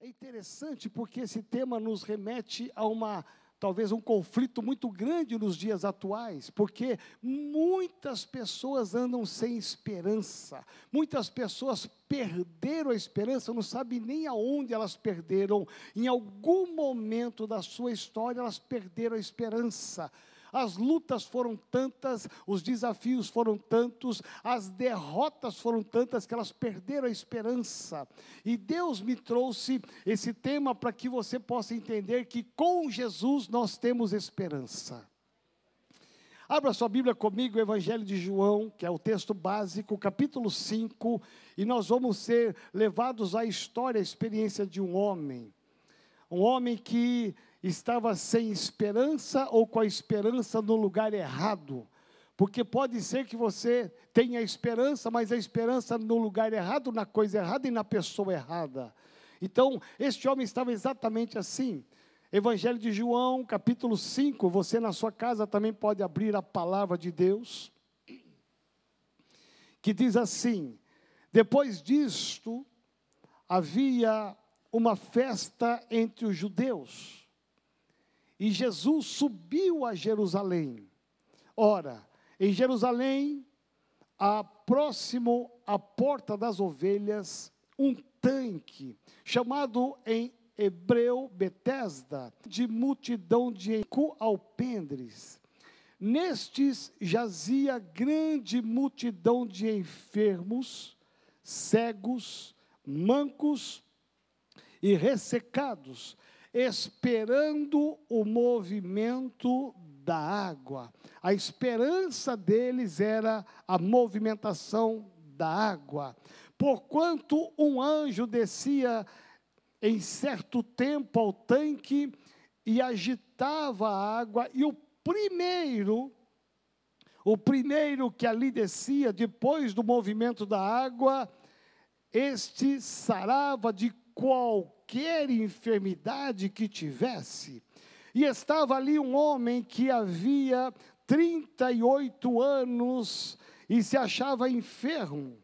É interessante porque esse tema nos remete a uma talvez um conflito muito grande nos dias atuais, porque muitas pessoas andam sem esperança, muitas pessoas perderam a esperança, não sabem nem aonde elas perderam, em algum momento da sua história elas perderam a esperança. As lutas foram tantas, os desafios foram tantos, as derrotas foram tantas que elas perderam a esperança. E Deus me trouxe esse tema para que você possa entender que com Jesus nós temos esperança. Abra sua Bíblia comigo, o Evangelho de João, que é o texto básico, capítulo 5, e nós vamos ser levados à história, à experiência de um homem. Um homem que estava sem esperança ou com a esperança no lugar errado. Porque pode ser que você tenha esperança, mas a esperança no lugar errado, na coisa errada e na pessoa errada. Então, este homem estava exatamente assim. Evangelho de João, capítulo 5, você na sua casa também pode abrir a palavra de Deus, que diz assim: Depois disto, havia uma festa entre os judeus e Jesus subiu a Jerusalém. Ora, em Jerusalém, a próximo à porta das ovelhas, um tanque, chamado em hebreu Betesda, de multidão de alpendres. Nestes jazia grande multidão de enfermos, cegos, mancos e ressecados, esperando o movimento da água. A esperança deles era a movimentação da água. Porquanto um anjo descia em certo tempo ao tanque e agitava a água, e o primeiro, o primeiro que ali descia, depois do movimento da água, este sarava de qualquer qualquer enfermidade que tivesse. E estava ali um homem que havia 38 anos e se achava enfermo.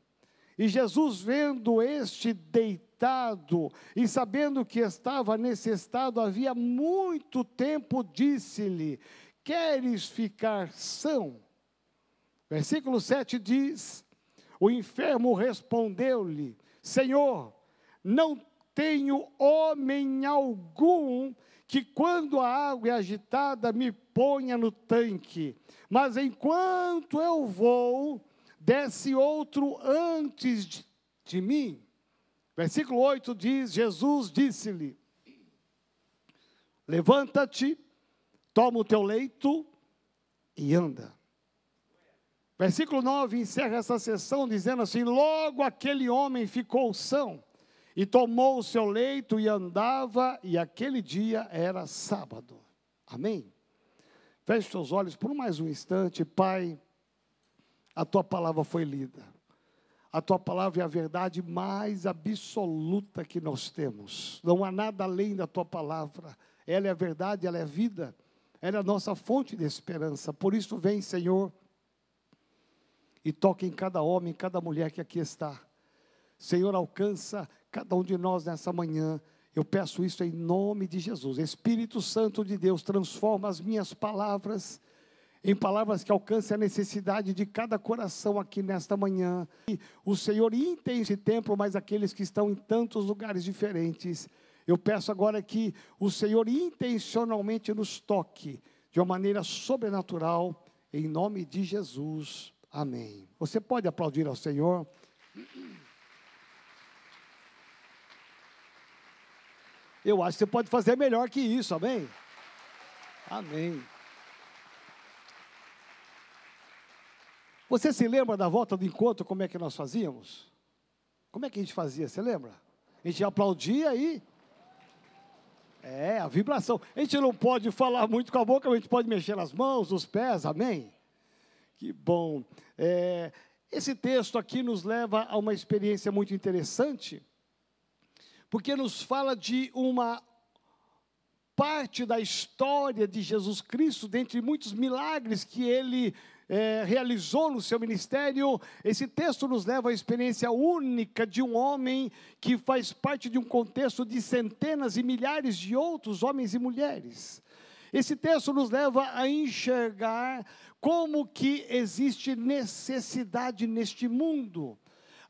E Jesus, vendo este deitado e sabendo que estava nesse estado havia muito tempo, disse-lhe: Queres ficar são? Versículo 7 diz: O enfermo respondeu-lhe: Senhor, não tenho homem algum que, quando a água é agitada, me ponha no tanque. Mas enquanto eu vou, desce outro antes de, de mim. Versículo 8 diz: Jesus disse-lhe: Levanta-te, toma o teu leito e anda. Versículo 9 encerra essa sessão dizendo assim: Logo aquele homem ficou são e tomou o seu leito e andava, e aquele dia era sábado. Amém? Feche seus olhos por mais um instante, Pai. A tua palavra foi lida. A tua palavra é a verdade mais absoluta que nós temos. Não há nada além da tua palavra. Ela é a verdade, ela é a vida. Ela é a nossa fonte de esperança. Por isso, vem, Senhor, e toque em cada homem, em cada mulher que aqui está. Senhor, alcança cada um de nós nessa manhã. Eu peço isso em nome de Jesus. Espírito Santo de Deus, transforma as minhas palavras em palavras que alcancem a necessidade de cada coração aqui nesta manhã. E o Senhor entende esse tempo, mas aqueles que estão em tantos lugares diferentes. Eu peço agora que o Senhor intencionalmente nos toque de uma maneira sobrenatural, em nome de Jesus. Amém. Você pode aplaudir ao Senhor? Eu acho que você pode fazer melhor que isso, amém? Amém. Você se lembra da volta do encontro, como é que nós fazíamos? Como é que a gente fazia, você lembra? A gente aplaudia aí. É, a vibração. A gente não pode falar muito com a boca, mas a gente pode mexer as mãos, os pés, amém? Que bom. É, esse texto aqui nos leva a uma experiência muito interessante porque nos fala de uma parte da história de Jesus Cristo, dentre muitos milagres que ele é, realizou no seu ministério, esse texto nos leva à experiência única de um homem que faz parte de um contexto de centenas e milhares de outros homens e mulheres. Esse texto nos leva a enxergar como que existe necessidade neste mundo.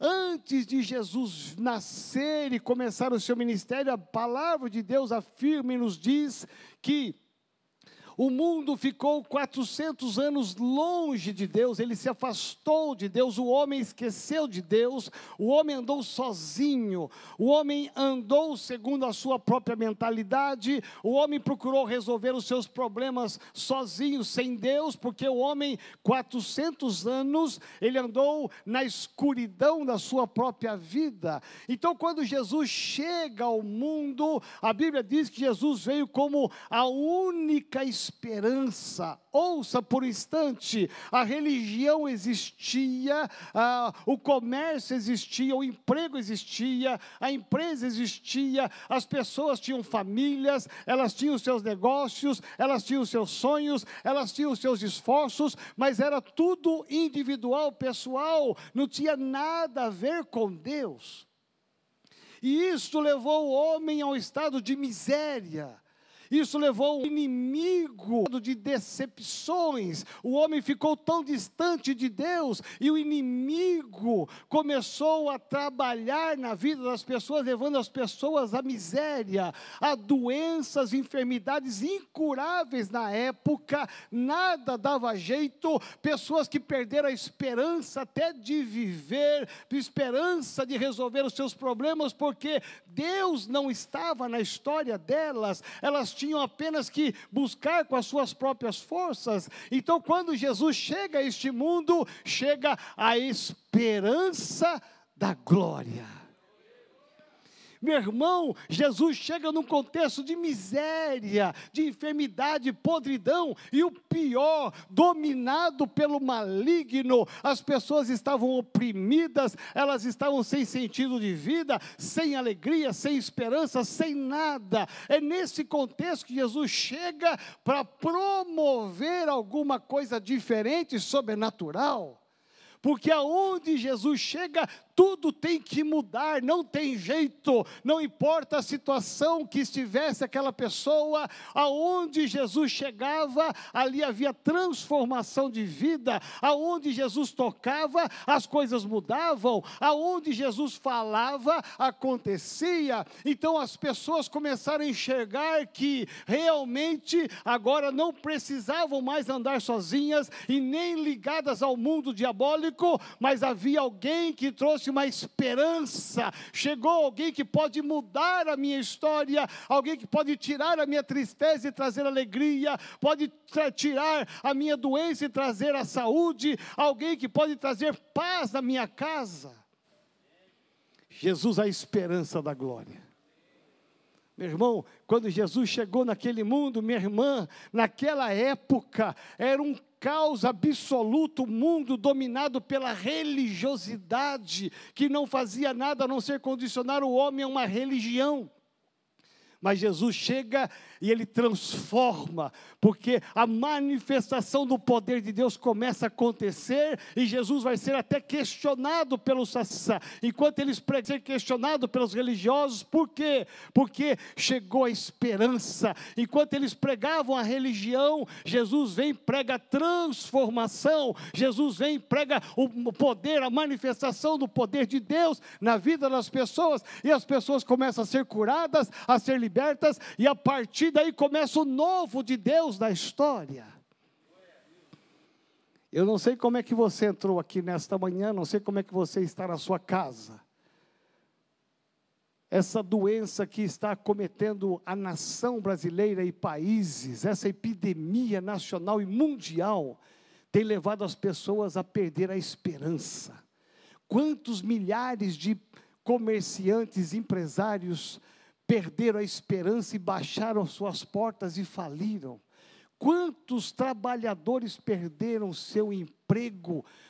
Antes de Jesus nascer e começar o seu ministério, a palavra de Deus afirma e nos diz que o mundo ficou 400 anos longe de Deus, ele se afastou de Deus, o homem esqueceu de Deus, o homem andou sozinho, o homem andou segundo a sua própria mentalidade, o homem procurou resolver os seus problemas sozinho, sem Deus, porque o homem, 400 anos, ele andou na escuridão da sua própria vida. Então, quando Jesus chega ao mundo, a Bíblia diz que Jesus veio como a única esperança. Ouça por um instante: a religião existia, o comércio existia, o emprego existia, a empresa existia, as pessoas tinham famílias, elas tinham seus negócios, elas tinham seus sonhos, elas tinham seus esforços, mas era tudo individual, pessoal, não tinha nada a ver com Deus. E isso levou o homem ao estado de miséria. Isso levou o inimigo de decepções. O homem ficou tão distante de Deus e o inimigo começou a trabalhar na vida das pessoas, levando as pessoas à miséria, a doenças, enfermidades incuráveis na época. Nada dava jeito. Pessoas que perderam a esperança até de viver, esperança de resolver os seus problemas, porque Deus não estava na história delas. Elas tinham apenas que buscar com as suas próprias forças. Então, quando Jesus chega a este mundo, chega a esperança da glória. Meu irmão, Jesus chega num contexto de miséria, de enfermidade, podridão e o pior, dominado pelo maligno. As pessoas estavam oprimidas, elas estavam sem sentido de vida, sem alegria, sem esperança, sem nada. É nesse contexto que Jesus chega para promover alguma coisa diferente, sobrenatural. Porque aonde Jesus chega, tudo tem que mudar, não tem jeito, não importa a situação que estivesse aquela pessoa, aonde Jesus chegava, ali havia transformação de vida, aonde Jesus tocava, as coisas mudavam, aonde Jesus falava, acontecia. Então as pessoas começaram a enxergar que realmente agora não precisavam mais andar sozinhas e nem ligadas ao mundo diabólico, mas havia alguém que trouxe trouxe uma esperança. Chegou alguém que pode mudar a minha história, alguém que pode tirar a minha tristeza e trazer alegria, pode tirar a minha doença e trazer a saúde, alguém que pode trazer paz na minha casa. Jesus, a esperança da glória. Meu irmão, quando Jesus chegou naquele mundo, minha irmã, naquela época, era um caos absoluto, mundo dominado pela religiosidade, que não fazia nada a não ser condicionar o homem a uma religião. Mas Jesus chega e ele transforma, porque a manifestação do poder de Deus começa a acontecer e Jesus vai ser até questionado pelos enquanto eles ser questionado pelos religiosos, por quê? Porque chegou a esperança. Enquanto eles pregavam a religião, Jesus vem e prega a transformação. Jesus vem e prega o poder, a manifestação do poder de Deus na vida das pessoas e as pessoas começam a ser curadas, a ser libertas e a partir daí começa o novo de Deus da história. Eu não sei como é que você entrou aqui nesta manhã, não sei como é que você está na sua casa. Essa doença que está acometendo a nação brasileira e países, essa epidemia nacional e mundial, tem levado as pessoas a perder a esperança. Quantos milhares de comerciantes, empresários, perderam a esperança e baixaram suas portas e faliram. Quantos trabalhadores perderam seu emprego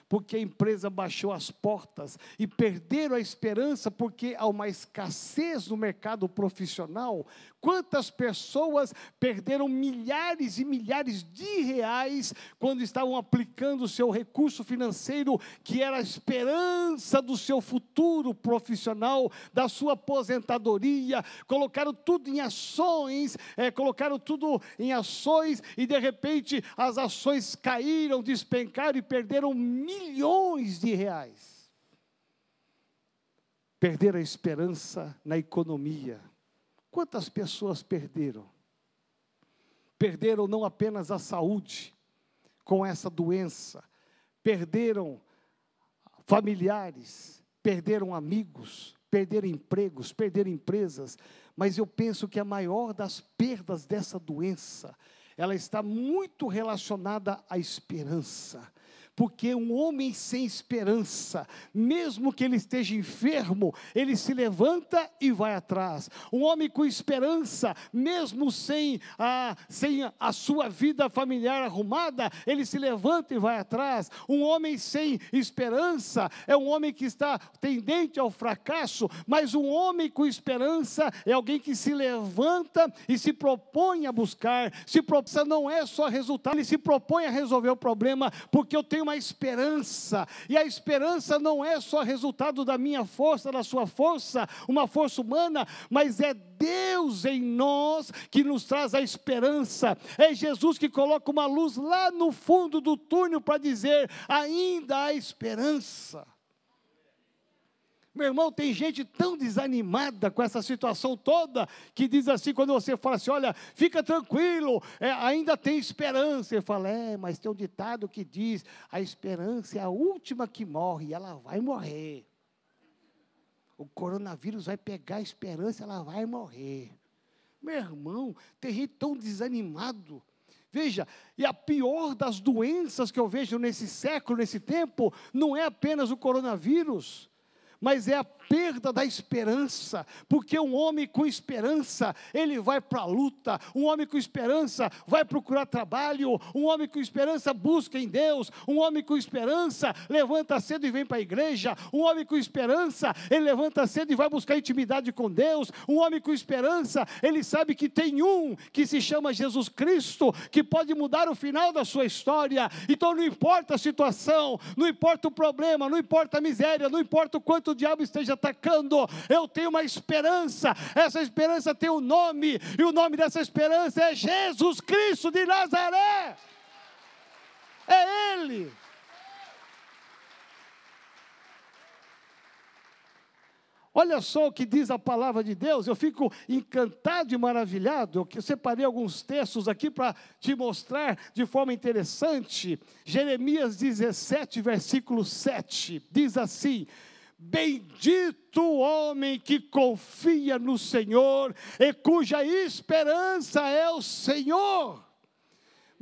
porque a empresa baixou as portas e perderam a esperança porque há uma escassez no mercado profissional. Quantas pessoas perderam milhares e milhares de reais quando estavam aplicando o seu recurso financeiro, que era a esperança do seu futuro profissional, da sua aposentadoria, colocaram tudo em ações, é, colocaram tudo em ações e de repente as ações caíram, despencaram e perderam milhões de reais. Perderam a esperança na economia. Quantas pessoas perderam? Perderam não apenas a saúde com essa doença, perderam familiares, perderam amigos, perderam empregos, perderam empresas, mas eu penso que a maior das perdas dessa doença, ela está muito relacionada à esperança. Porque um homem sem esperança, mesmo que ele esteja enfermo, ele se levanta e vai atrás. Um homem com esperança, mesmo sem a, sem a sua vida familiar arrumada, ele se levanta e vai atrás. Um homem sem esperança é um homem que está tendente ao fracasso, mas um homem com esperança é alguém que se levanta e se propõe a buscar. Se propõe, não é só resultado, ele se propõe a resolver o problema, porque eu tenho uma esperança, e a esperança não é só resultado da minha força, da sua força, uma força humana, mas é Deus em nós que nos traz a esperança, é Jesus que coloca uma luz lá no fundo do túnel para dizer: ainda há esperança. Meu irmão, tem gente tão desanimada com essa situação toda, que diz assim, quando você fala assim, olha, fica tranquilo, é, ainda tem esperança. Ele fala, é, mas tem um ditado que diz, a esperança é a última que morre, e ela vai morrer. O coronavírus vai pegar a esperança, ela vai morrer. Meu irmão, tem gente tão desanimado. Veja, e a pior das doenças que eu vejo nesse século, nesse tempo, não é apenas o coronavírus mas é a perda da esperança, porque um homem com esperança, ele vai para a luta, um homem com esperança vai procurar trabalho, um homem com esperança busca em Deus, um homem com esperança levanta cedo e vem para a igreja, um homem com esperança, ele levanta cedo e vai buscar intimidade com Deus, um homem com esperança, ele sabe que tem um que se chama Jesus Cristo, que pode mudar o final da sua história, então não importa a situação, não importa o problema, não importa a miséria, não importa o quanto o diabo esteja atacando, eu tenho uma esperança, essa esperança tem um nome, e o nome dessa esperança é Jesus Cristo de Nazaré. É Ele. Olha só o que diz a palavra de Deus, eu fico encantado e maravilhado. Eu separei alguns textos aqui para te mostrar de forma interessante. Jeremias 17, versículo 7, diz assim: Bendito o homem que confia no Senhor e cuja esperança é o Senhor.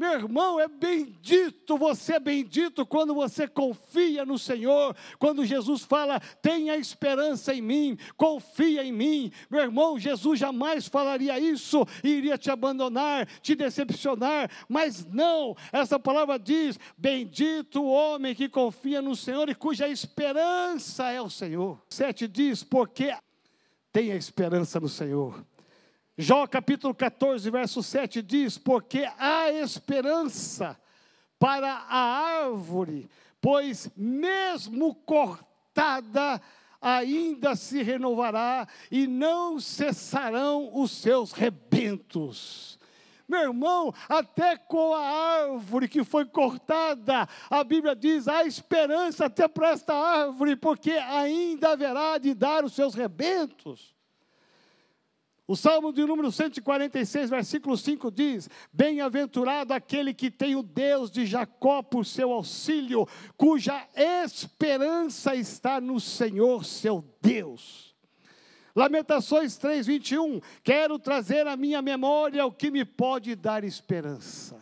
Meu irmão, é bendito, você é bendito quando você confia no Senhor, quando Jesus fala, tenha esperança em mim, confia em mim. Meu irmão, Jesus jamais falaria isso e iria te abandonar, te decepcionar, mas não, essa palavra diz: bendito o homem que confia no Senhor e cuja esperança é o Senhor. Sete diz, porque tenha esperança no Senhor. Jó capítulo 14, verso 7 diz: Porque há esperança para a árvore, pois mesmo cortada, ainda se renovará e não cessarão os seus rebentos. Meu irmão, até com a árvore que foi cortada, a Bíblia diz: há esperança até para esta árvore, porque ainda haverá de dar os seus rebentos. O Salmo de número 146, versículo 5 diz: Bem-aventurado aquele que tem o Deus de Jacó por seu auxílio, cuja esperança está no Senhor seu Deus. Lamentações 3, 21. Quero trazer à minha memória o que me pode dar esperança.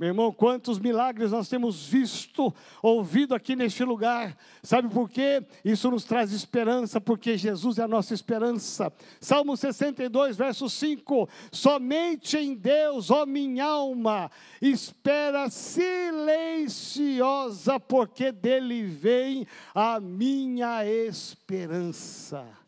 Meu irmão, quantos milagres nós temos visto, ouvido aqui neste lugar. Sabe por quê? Isso nos traz esperança, porque Jesus é a nossa esperança. Salmo 62, verso 5: Somente em Deus, ó minha alma, espera silenciosa, porque dele vem a minha esperança.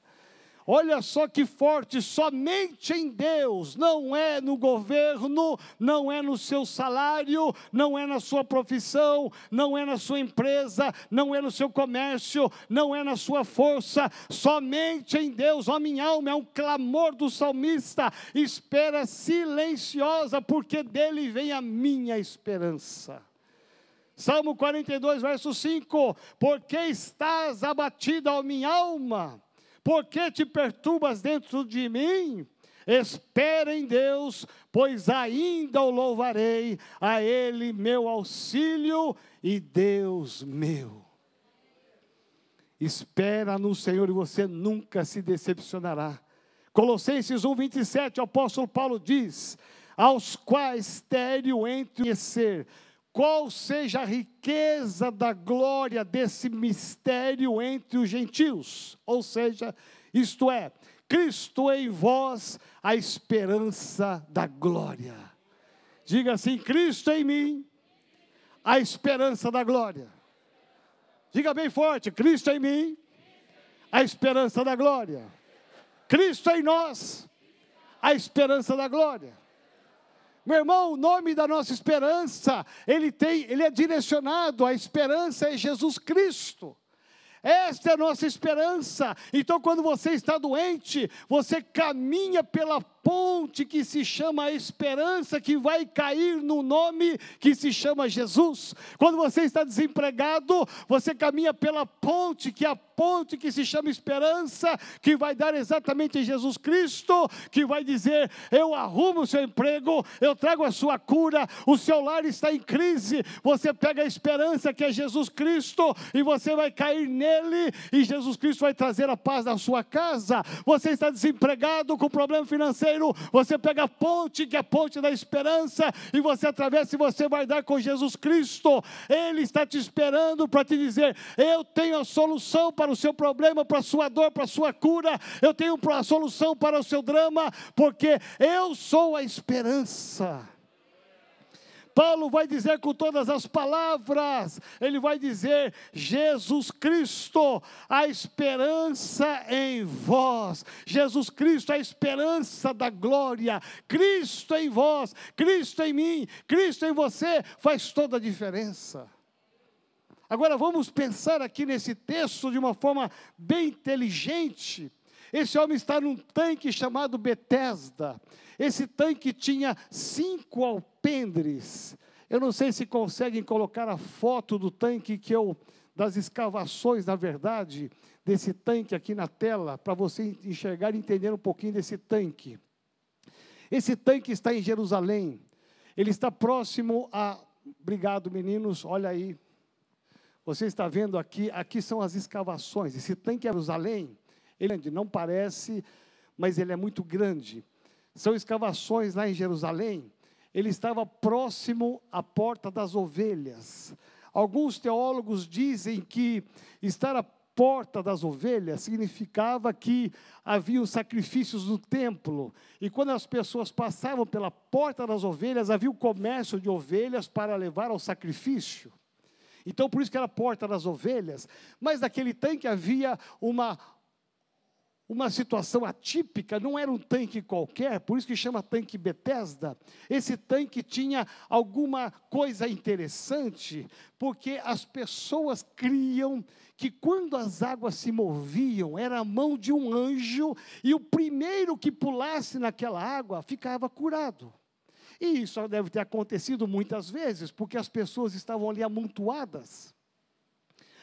Olha só que forte, somente em Deus, não é no governo, não é no seu salário, não é na sua profissão, não é na sua empresa, não é no seu comércio, não é na sua força, somente em Deus, ó minha alma, é um clamor do salmista, espera silenciosa, porque dele vem a minha esperança. Salmo 42, verso 5: Porque estás abatida, ó minha alma? Por que te perturbas dentro de mim? Espera em Deus, pois ainda o louvarei, a Ele meu auxílio e Deus meu. Espera no Senhor e você nunca se decepcionará. Colossenses 1, 27, o apóstolo Paulo diz: Aos quais estéreo entre conhecer qual seja a riqueza da glória desse mistério entre os gentios, ou seja, isto é, Cristo em vós, a esperança da glória. Diga assim: Cristo em mim, a esperança da glória. Diga bem forte: Cristo em mim, a esperança da glória. Cristo em nós, a esperança da glória. Meu irmão, o nome da nossa esperança, ele tem, ele é direcionado, a esperança é Jesus Cristo. Esta é a nossa esperança. Então, quando você está doente, você caminha pela ponte que se chama esperança, que vai cair no nome que se chama Jesus. Quando você está desempregado, você caminha pela ponte, que é a ponte que se chama esperança, que vai dar exatamente em Jesus Cristo, que vai dizer: Eu arrumo o seu emprego, eu trago a sua cura, o seu lar está em crise. Você pega a esperança que é Jesus Cristo e você vai cair nele, e Jesus Cristo vai trazer a paz na sua casa. Você está desempregado com problema financeiro você pega a ponte, que é a ponte da esperança, e você atravessa e você vai dar com Jesus Cristo. Ele está te esperando para te dizer: Eu tenho a solução para o seu problema, para a sua dor, para a sua cura, eu tenho a solução para o seu drama, porque eu sou a esperança. Paulo vai dizer com todas as palavras, ele vai dizer: Jesus Cristo, a esperança em vós, Jesus Cristo, a esperança da glória, Cristo em vós, Cristo em mim, Cristo em você, faz toda a diferença. Agora vamos pensar aqui nesse texto de uma forma bem inteligente. Esse homem está num tanque chamado Betesda. Esse tanque tinha cinco alpendres. Eu não sei se conseguem colocar a foto do tanque que eu das escavações, na verdade, desse tanque aqui na tela, para você enxergar e entender um pouquinho desse tanque. Esse tanque está em Jerusalém. Ele está próximo a. Obrigado, meninos. Olha aí. Você está vendo aqui, aqui são as escavações. Esse tanque é Jerusalém, ele não parece, mas ele é muito grande são escavações lá em Jerusalém, ele estava próximo à porta das ovelhas. Alguns teólogos dizem que estar à porta das ovelhas significava que haviam sacrifícios no templo, e quando as pessoas passavam pela porta das ovelhas, havia o comércio de ovelhas para levar ao sacrifício. Então, por isso que era a porta das ovelhas, mas naquele tanque havia uma uma situação atípica, não era um tanque qualquer, por isso que chama tanque Bethesda. Esse tanque tinha alguma coisa interessante, porque as pessoas criam que quando as águas se moviam, era a mão de um anjo, e o primeiro que pulasse naquela água ficava curado. E isso deve ter acontecido muitas vezes, porque as pessoas estavam ali amontoadas.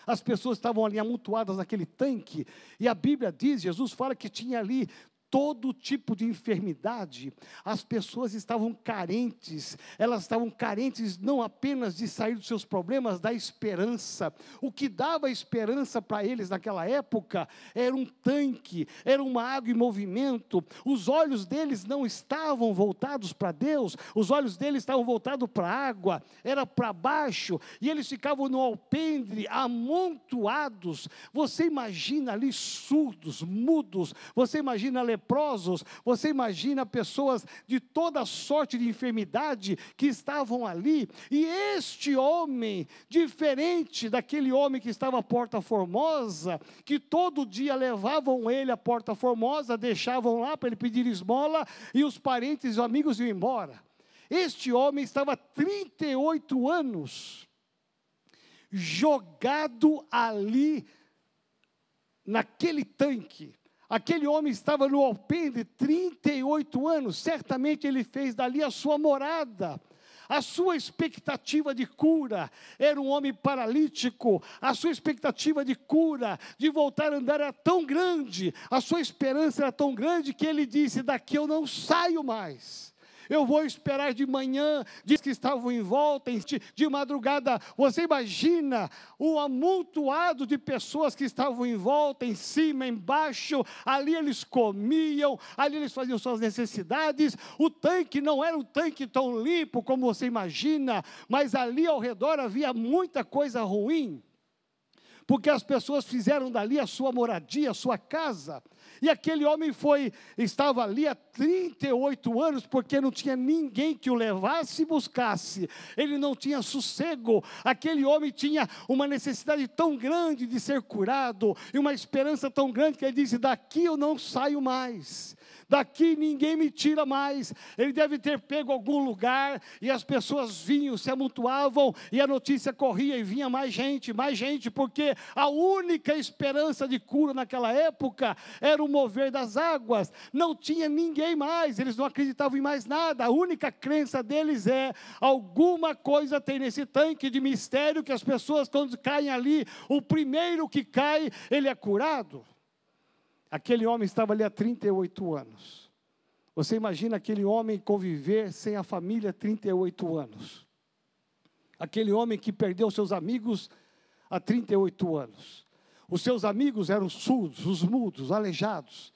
As pessoas estavam ali amontoadas naquele tanque, e a Bíblia diz, Jesus fala que tinha ali todo tipo de enfermidade, as pessoas estavam carentes, elas estavam carentes não apenas de sair dos seus problemas, da esperança. O que dava esperança para eles naquela época era um tanque, era uma água em movimento. Os olhos deles não estavam voltados para Deus, os olhos deles estavam voltados para a água, era para baixo, e eles ficavam no alpendre, amontoados. Você imagina ali surdos, mudos, você imagina leprosos, você imagina pessoas de toda sorte de enfermidade que estavam ali, e este homem, diferente daquele homem que estava à Porta Formosa, que todo dia levavam ele à Porta Formosa, deixavam lá para ele pedir esmola, e os parentes e os amigos iam embora. Este homem estava 38 anos jogado ali naquele tanque. Aquele homem estava no alpendre 38 anos, certamente ele fez dali a sua morada. A sua expectativa de cura era um homem paralítico, a sua expectativa de cura, de voltar a andar era tão grande, a sua esperança era tão grande que ele disse: Daqui eu não saio mais eu vou esperar de manhã, diz que estavam em volta, de madrugada. Você imagina o amontoado de pessoas que estavam em volta, em cima, embaixo, ali eles comiam, ali eles faziam suas necessidades. O tanque não era um tanque tão limpo como você imagina, mas ali ao redor havia muita coisa ruim porque as pessoas fizeram dali a sua moradia, a sua casa. E aquele homem foi, estava ali há 38 anos, porque não tinha ninguém que o levasse e buscasse. Ele não tinha sossego. Aquele homem tinha uma necessidade tão grande de ser curado, e uma esperança tão grande que ele disse: daqui eu não saio mais daqui ninguém me tira mais. Ele deve ter pego algum lugar e as pessoas vinham, se amontoavam e a notícia corria e vinha mais gente, mais gente, porque a única esperança de cura naquela época era o mover das águas. Não tinha ninguém mais, eles não acreditavam em mais nada. A única crença deles é alguma coisa tem nesse tanque de mistério que as pessoas quando caem ali, o primeiro que cai, ele é curado. Aquele homem estava ali há 38 anos. Você imagina aquele homem conviver sem a família 38 anos. Aquele homem que perdeu seus amigos há 38 anos. Os seus amigos eram surdos, os mudos, os aleijados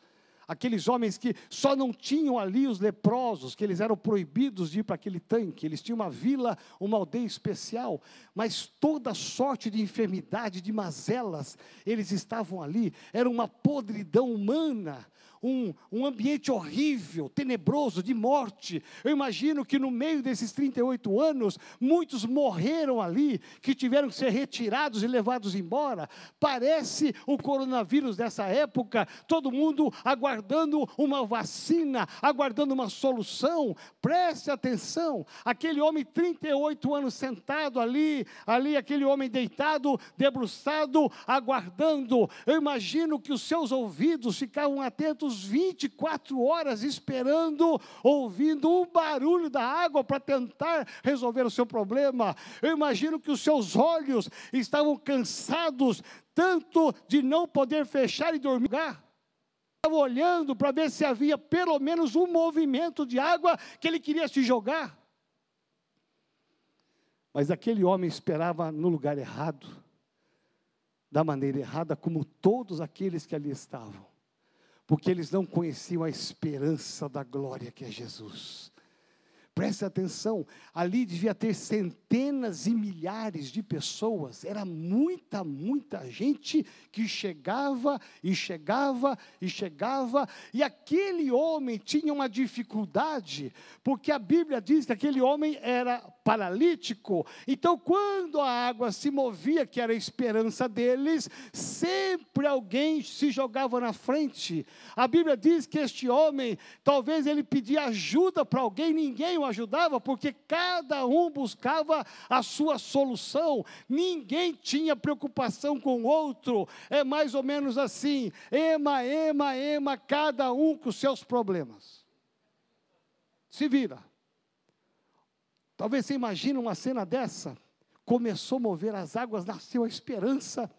aqueles homens que só não tinham ali os leprosos, que eles eram proibidos de ir para aquele tanque, eles tinham uma vila, uma aldeia especial, mas toda sorte de enfermidade, de mazelas, eles estavam ali, era uma podridão humana, um, um ambiente horrível, tenebroso, de morte. Eu imagino que no meio desses 38 anos, muitos morreram ali, que tiveram que ser retirados e levados embora. Parece o coronavírus dessa época, todo mundo aguardando uma vacina, aguardando uma solução. Preste atenção, aquele homem 38 anos sentado ali, ali aquele homem deitado, debruçado, aguardando. Eu imagino que os seus ouvidos ficavam atentos 24 horas esperando, ouvindo um barulho da água para tentar resolver o seu problema. Eu imagino que os seus olhos estavam cansados tanto de não poder fechar e dormir. Estava olhando para ver se havia pelo menos um movimento de água que ele queria se jogar. Mas aquele homem esperava no lugar errado, da maneira errada, como todos aqueles que ali estavam porque eles não conheciam a esperança da glória que é Jesus. Preste atenção, ali devia ter centenas e milhares de pessoas, era muita, muita gente que chegava e chegava e chegava, e aquele homem tinha uma dificuldade, porque a Bíblia diz que aquele homem era paralítico, então quando a água se movia, que era a esperança deles, sempre alguém se jogava na frente. A Bíblia diz que este homem, talvez ele pedia ajuda para alguém, ninguém o ajudava, porque cada um buscava a sua solução, ninguém tinha preocupação com o outro, é mais ou menos assim: ema, ema, ema, cada um com seus problemas. Se vira. Talvez você imagine uma cena dessa. Começou a mover as águas, nasceu a esperança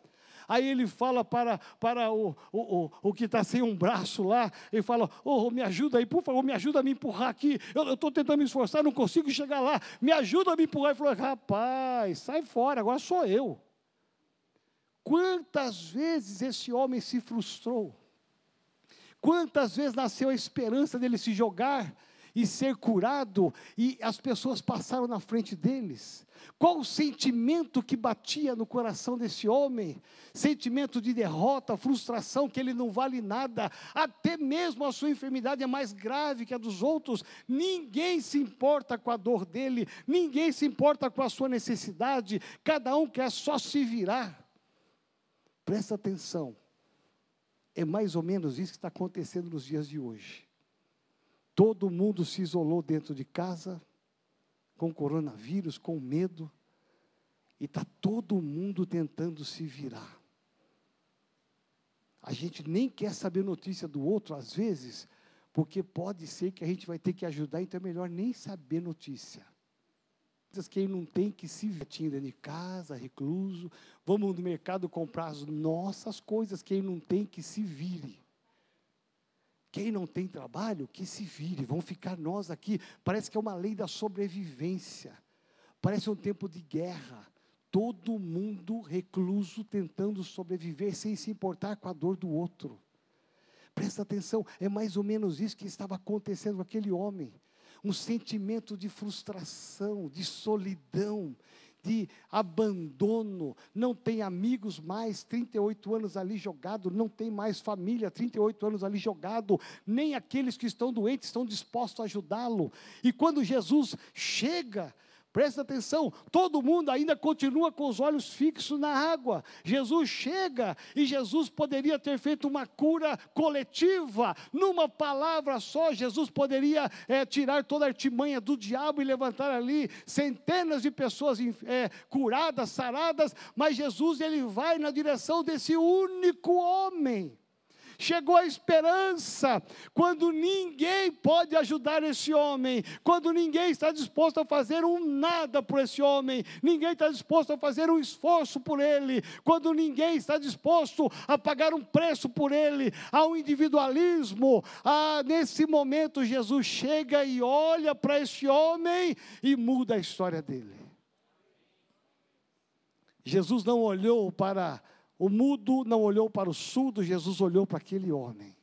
Aí ele fala para, para o, o, o, o que está sem um braço lá, ele fala: Oh, me ajuda aí, por favor, me ajuda a me empurrar aqui. Eu estou tentando me esforçar, não consigo chegar lá. Me ajuda a me empurrar. Ele falou: Rapaz, sai fora, agora sou eu. Quantas vezes esse homem se frustrou? Quantas vezes nasceu a esperança dele se jogar e ser curado, e as pessoas passaram na frente deles. Qual o sentimento que batia no coração desse homem? Sentimento de derrota, frustração, que ele não vale nada, até mesmo a sua enfermidade é mais grave que a dos outros. Ninguém se importa com a dor dele, ninguém se importa com a sua necessidade, cada um quer só se virar. Presta atenção, é mais ou menos isso que está acontecendo nos dias de hoje. Todo mundo se isolou dentro de casa, com coronavírus, com medo, e está todo mundo tentando se virar. A gente nem quer saber notícia do outro, às vezes, porque pode ser que a gente vai ter que ajudar, então é melhor nem saber notícia. Quem não tem que se vestir de casa, recluso, vamos no mercado comprar as nossas coisas, quem não tem que se vire. Quem não tem trabalho, que se vire, vão ficar nós aqui. Parece que é uma lei da sobrevivência. Parece um tempo de guerra. Todo mundo recluso tentando sobreviver sem se importar com a dor do outro. Presta atenção, é mais ou menos isso que estava acontecendo com aquele homem. Um sentimento de frustração, de solidão, de abandono, não tem amigos mais, 38 anos ali jogado, não tem mais família, 38 anos ali jogado, nem aqueles que estão doentes estão dispostos a ajudá-lo. E quando Jesus chega, Presta atenção, todo mundo ainda continua com os olhos fixos na água. Jesus chega e Jesus poderia ter feito uma cura coletiva, numa palavra só. Jesus poderia é, tirar toda a artimanha do diabo e levantar ali centenas de pessoas é, curadas, saradas, mas Jesus ele vai na direção desse único homem chegou a esperança, quando ninguém pode ajudar esse homem, quando ninguém está disposto a fazer um nada por esse homem, ninguém está disposto a fazer um esforço por ele, quando ninguém está disposto a pagar um preço por ele, há um individualismo, nesse momento Jesus chega e olha para esse homem e muda a história dele. Jesus não olhou para o mudo não olhou para o surdo, Jesus olhou para aquele homem.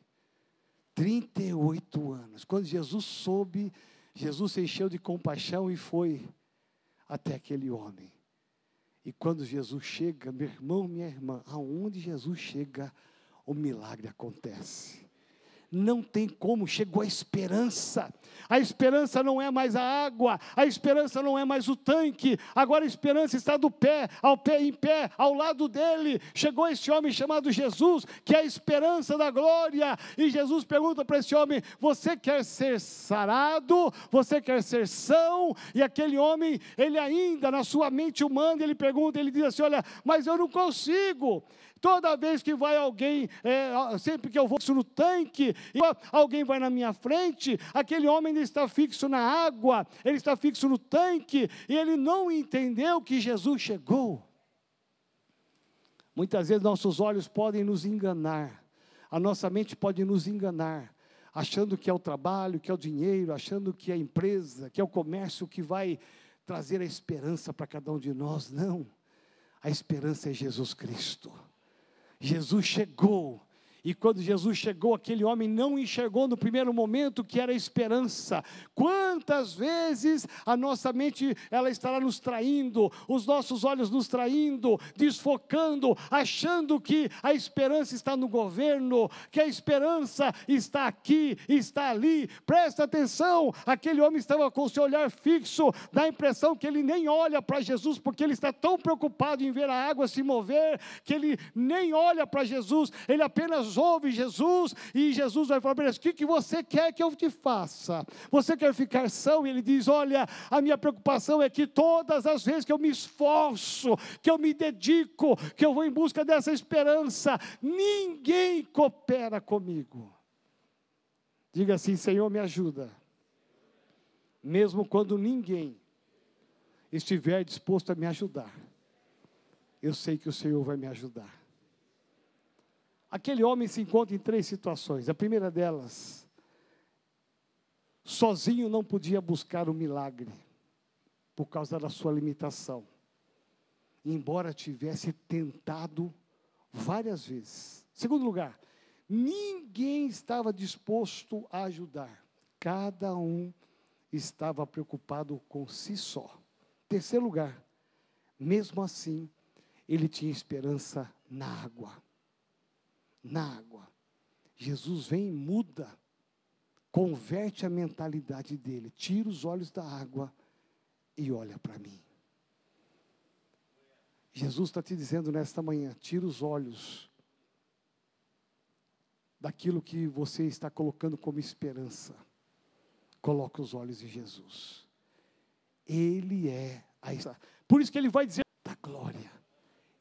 38 anos. Quando Jesus soube, Jesus se encheu de compaixão e foi até aquele homem. E quando Jesus chega, meu irmão, minha irmã, aonde Jesus chega, o milagre acontece não tem como, chegou a esperança. A esperança não é mais a água, a esperança não é mais o tanque, agora a esperança está do pé, ao pé em pé, ao lado dele. Chegou esse homem chamado Jesus, que é a esperança da glória, e Jesus pergunta para esse homem: Você quer ser sarado? Você quer ser são? E aquele homem, ele ainda na sua mente humana, ele pergunta, ele diz assim: Olha, mas eu não consigo. Toda vez que vai alguém, é, sempre que eu vou no tanque, alguém vai na minha frente, aquele homem está fixo na água, ele está fixo no tanque, e ele não entendeu que Jesus chegou. Muitas vezes nossos olhos podem nos enganar, a nossa mente pode nos enganar, achando que é o trabalho, que é o dinheiro, achando que é a empresa, que é o comércio que vai trazer a esperança para cada um de nós. Não, a esperança é Jesus Cristo. Jesus chegou e quando Jesus chegou, aquele homem não enxergou no primeiro momento que era esperança. Quantas vezes a nossa mente ela estará nos traindo, os nossos olhos nos traindo, desfocando, achando que a esperança está no governo, que a esperança está aqui, está ali. Presta atenção, aquele homem estava com o seu olhar fixo, dá a impressão que ele nem olha para Jesus porque ele está tão preocupado em ver a água se mover, que ele nem olha para Jesus, ele apenas ouve Jesus e Jesus vai falar para ele: O que, que você quer que eu te faça? Você quer ficar são? E ele diz: Olha, a minha preocupação é que todas as vezes que eu me esforço, que eu me dedico, que eu vou em busca dessa esperança, ninguém coopera comigo. Diga assim: Senhor, me ajuda. Mesmo quando ninguém estiver disposto a me ajudar, eu sei que o Senhor vai me ajudar. Aquele homem se encontra em três situações. A primeira delas, sozinho não podia buscar o milagre, por causa da sua limitação. Embora tivesse tentado várias vezes. Segundo lugar, ninguém estava disposto a ajudar. Cada um estava preocupado com si só. Terceiro lugar, mesmo assim, ele tinha esperança na água. Na água. Jesus vem e muda, converte a mentalidade dele, tira os olhos da água e olha para mim. Jesus está te dizendo nesta manhã: tira os olhos daquilo que você está colocando como esperança. Coloca os olhos em Jesus. Ele é a Por isso que ele vai dizer da glória.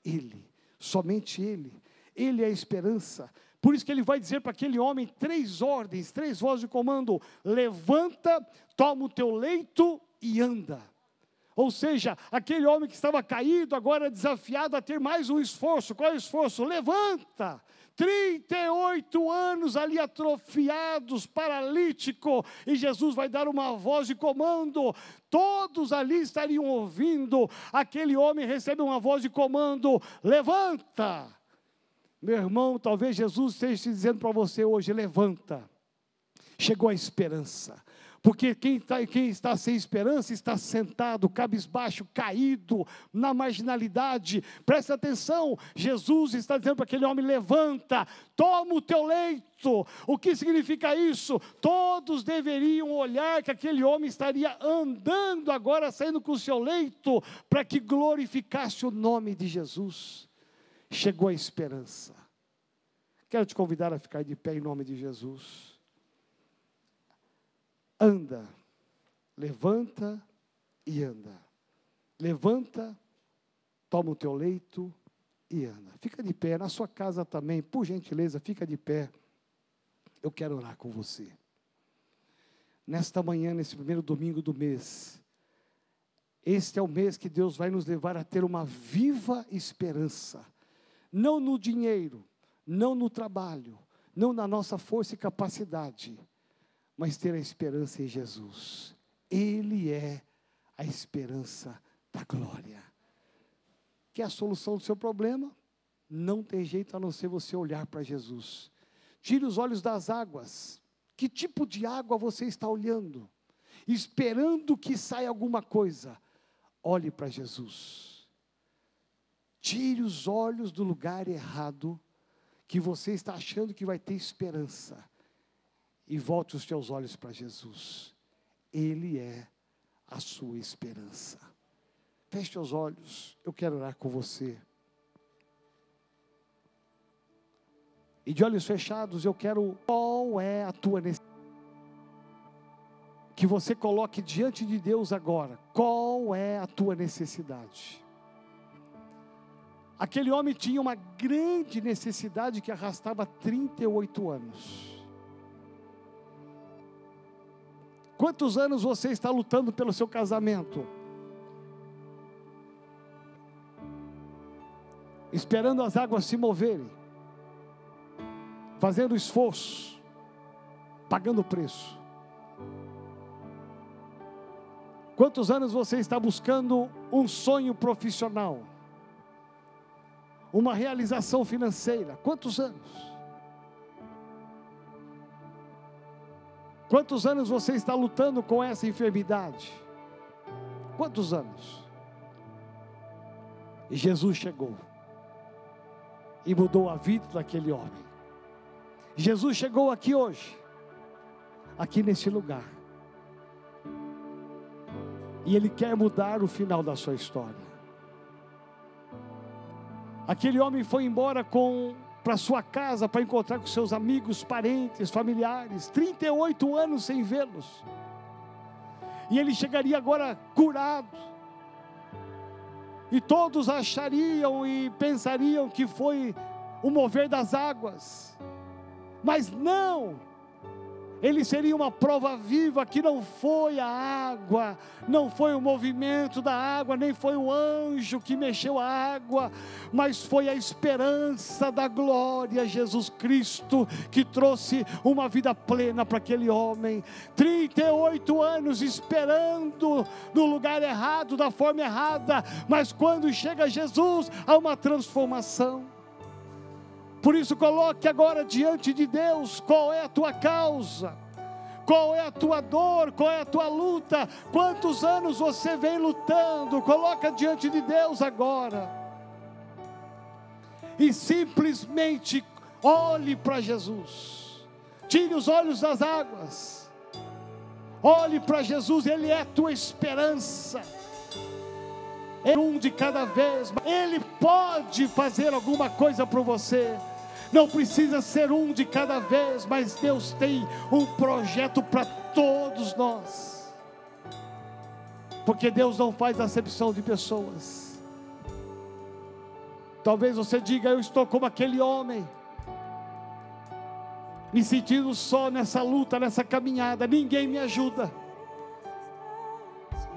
Ele, somente ele. Ele é a esperança. Por isso que ele vai dizer para aquele homem três ordens, três vozes de comando: levanta, toma o teu leito e anda. Ou seja, aquele homem que estava caído, agora desafiado a ter mais um esforço. Qual é o esforço? Levanta. 38 anos ali atrofiados, paralítico, e Jesus vai dar uma voz de comando. Todos ali estariam ouvindo. Aquele homem recebe uma voz de comando: levanta. Meu irmão, talvez Jesus esteja dizendo para você hoje: levanta. Chegou a esperança. Porque quem, tá, quem está sem esperança está sentado, cabisbaixo, caído, na marginalidade. Presta atenção, Jesus está dizendo para aquele homem: levanta, toma o teu leito. O que significa isso? Todos deveriam olhar que aquele homem estaria andando agora, saindo com o seu leito, para que glorificasse o nome de Jesus. Chegou a esperança. Quero te convidar a ficar de pé em nome de Jesus anda. Levanta e anda. Levanta, toma o teu leito e anda. Fica de pé, na sua casa também, por gentileza, fica de pé. Eu quero orar com você. Nesta manhã, nesse primeiro domingo do mês, este é o mês que Deus vai nos levar a ter uma viva esperança. Não no dinheiro, não no trabalho, não na nossa força e capacidade, mas ter a esperança em Jesus. Ele é a esperança da glória. Que é a solução do seu problema? Não tem jeito a não ser você olhar para Jesus. Tire os olhos das águas. Que tipo de água você está olhando? Esperando que saia alguma coisa. Olhe para Jesus. Tire os olhos do lugar errado que você está achando que vai ter esperança e volte os teus olhos para Jesus. Ele é a sua esperança. Feche os olhos, eu quero orar com você. E de olhos fechados, eu quero qual é a tua necessidade. Que você coloque diante de Deus agora, qual é a tua necessidade? Aquele homem tinha uma grande necessidade que arrastava 38 anos. Quantos anos você está lutando pelo seu casamento? Esperando as águas se moverem, fazendo esforço, pagando preço. Quantos anos você está buscando um sonho profissional? Uma realização financeira? Quantos anos? Quantos anos você está lutando com essa enfermidade? Quantos anos? E Jesus chegou e mudou a vida daquele homem. Jesus chegou aqui hoje, aqui nesse lugar, e Ele quer mudar o final da sua história. Aquele homem foi embora com para sua casa para encontrar com seus amigos, parentes, familiares, 38 anos sem vê-los. E ele chegaria agora curado. E todos achariam e pensariam que foi o mover das águas. Mas não! Ele seria uma prova viva que não foi a água, não foi o movimento da água, nem foi o anjo que mexeu a água, mas foi a esperança da glória, Jesus Cristo, que trouxe uma vida plena para aquele homem. 38 anos esperando no lugar errado, da forma errada, mas quando chega Jesus, há uma transformação. Por isso, coloque agora diante de Deus qual é a tua causa, qual é a tua dor, qual é a tua luta, quantos anos você vem lutando. Coloca diante de Deus agora. E simplesmente olhe para Jesus. Tire os olhos das águas. Olhe para Jesus, Ele é a tua esperança. É um de cada vez, Ele pode fazer alguma coisa por você. Não precisa ser um de cada vez, mas Deus tem um projeto para todos nós. Porque Deus não faz acepção de pessoas. Talvez você diga: Eu estou como aquele homem, me sentindo só nessa luta, nessa caminhada, ninguém me ajuda.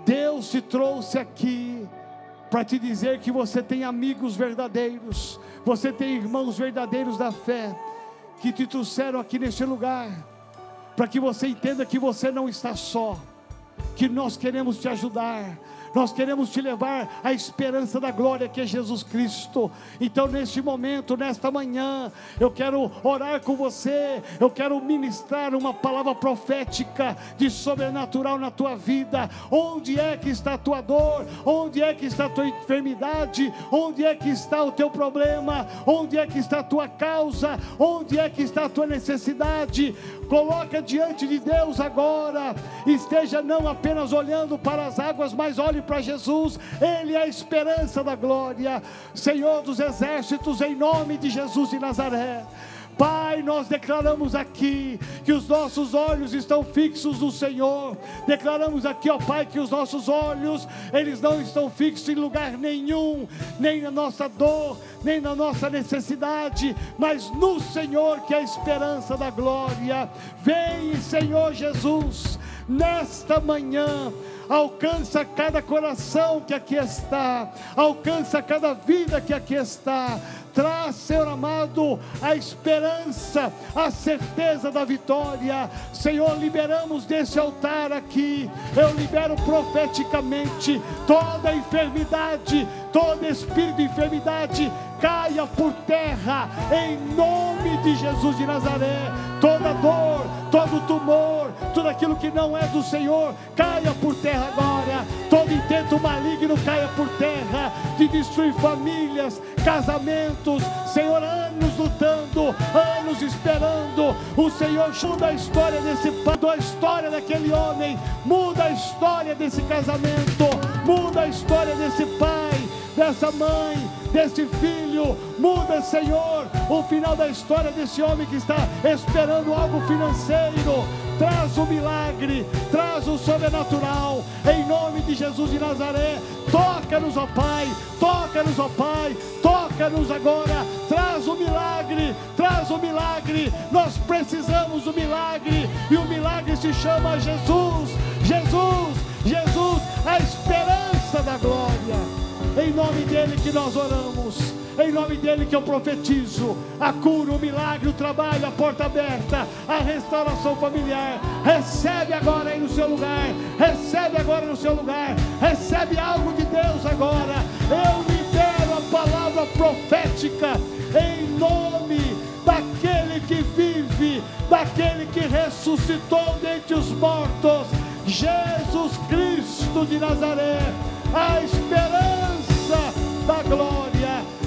Deus te trouxe aqui para te dizer que você tem amigos verdadeiros, você tem irmãos verdadeiros da fé, que te trouxeram aqui neste lugar, para que você entenda que você não está só, que nós queremos te ajudar, nós queremos te levar à esperança da glória que é Jesus Cristo. Então, neste momento, nesta manhã, eu quero orar com você, eu quero ministrar uma palavra profética de sobrenatural na tua vida. Onde é que está a tua dor? Onde é que está a tua enfermidade? Onde é que está o teu problema? Onde é que está a tua causa? Onde é que está a tua necessidade? Coloca diante de Deus agora. Esteja não apenas olhando para as águas, mas olhe para Jesus, Ele é a esperança da glória, Senhor dos exércitos, em nome de Jesus de Nazaré. Pai, nós declaramos aqui que os nossos olhos estão fixos no Senhor. Declaramos aqui, ó Pai, que os nossos olhos, eles não estão fixos em lugar nenhum, nem na nossa dor, nem na nossa necessidade, mas no Senhor, que é a esperança da glória. Vem, Senhor Jesus, nesta manhã alcança cada coração que aqui está, alcança cada vida que aqui está. Traz, Senhor amado, a esperança, a certeza da vitória. Senhor, liberamos desse altar aqui. Eu libero profeticamente toda enfermidade, todo espírito de enfermidade caia por terra, em nome de Jesus de Nazaré. Toda dor, todo tumor, tudo aquilo que não é do Senhor, caia por terra agora. Intento maligno caia por terra, de destruir famílias, casamentos. Senhor, anos lutando, anos esperando. O Senhor muda a história desse pai, a história daquele homem, muda a história desse casamento, muda a história desse pai, dessa mãe, desse filho. Muda, Senhor, o final da história desse homem que está esperando algo financeiro. Traz o milagre, traz o sobrenatural, em nome de Jesus de Nazaré. Toca-nos, ó Pai, toca-nos, ó Pai, toca-nos agora. Traz o milagre, traz o milagre. Nós precisamos do milagre, e o milagre se chama Jesus, Jesus, Jesus, a esperança da glória. Em nome dele que nós oramos. Em nome dele que eu profetizo a cura, o milagre, o trabalho, a porta aberta, a restauração familiar. Recebe agora aí no seu lugar. Recebe agora no seu lugar. Recebe algo de Deus agora. Eu libero a palavra profética em nome daquele que vive, daquele que ressuscitou dentre os mortos. Jesus Cristo de Nazaré a esperança da glória,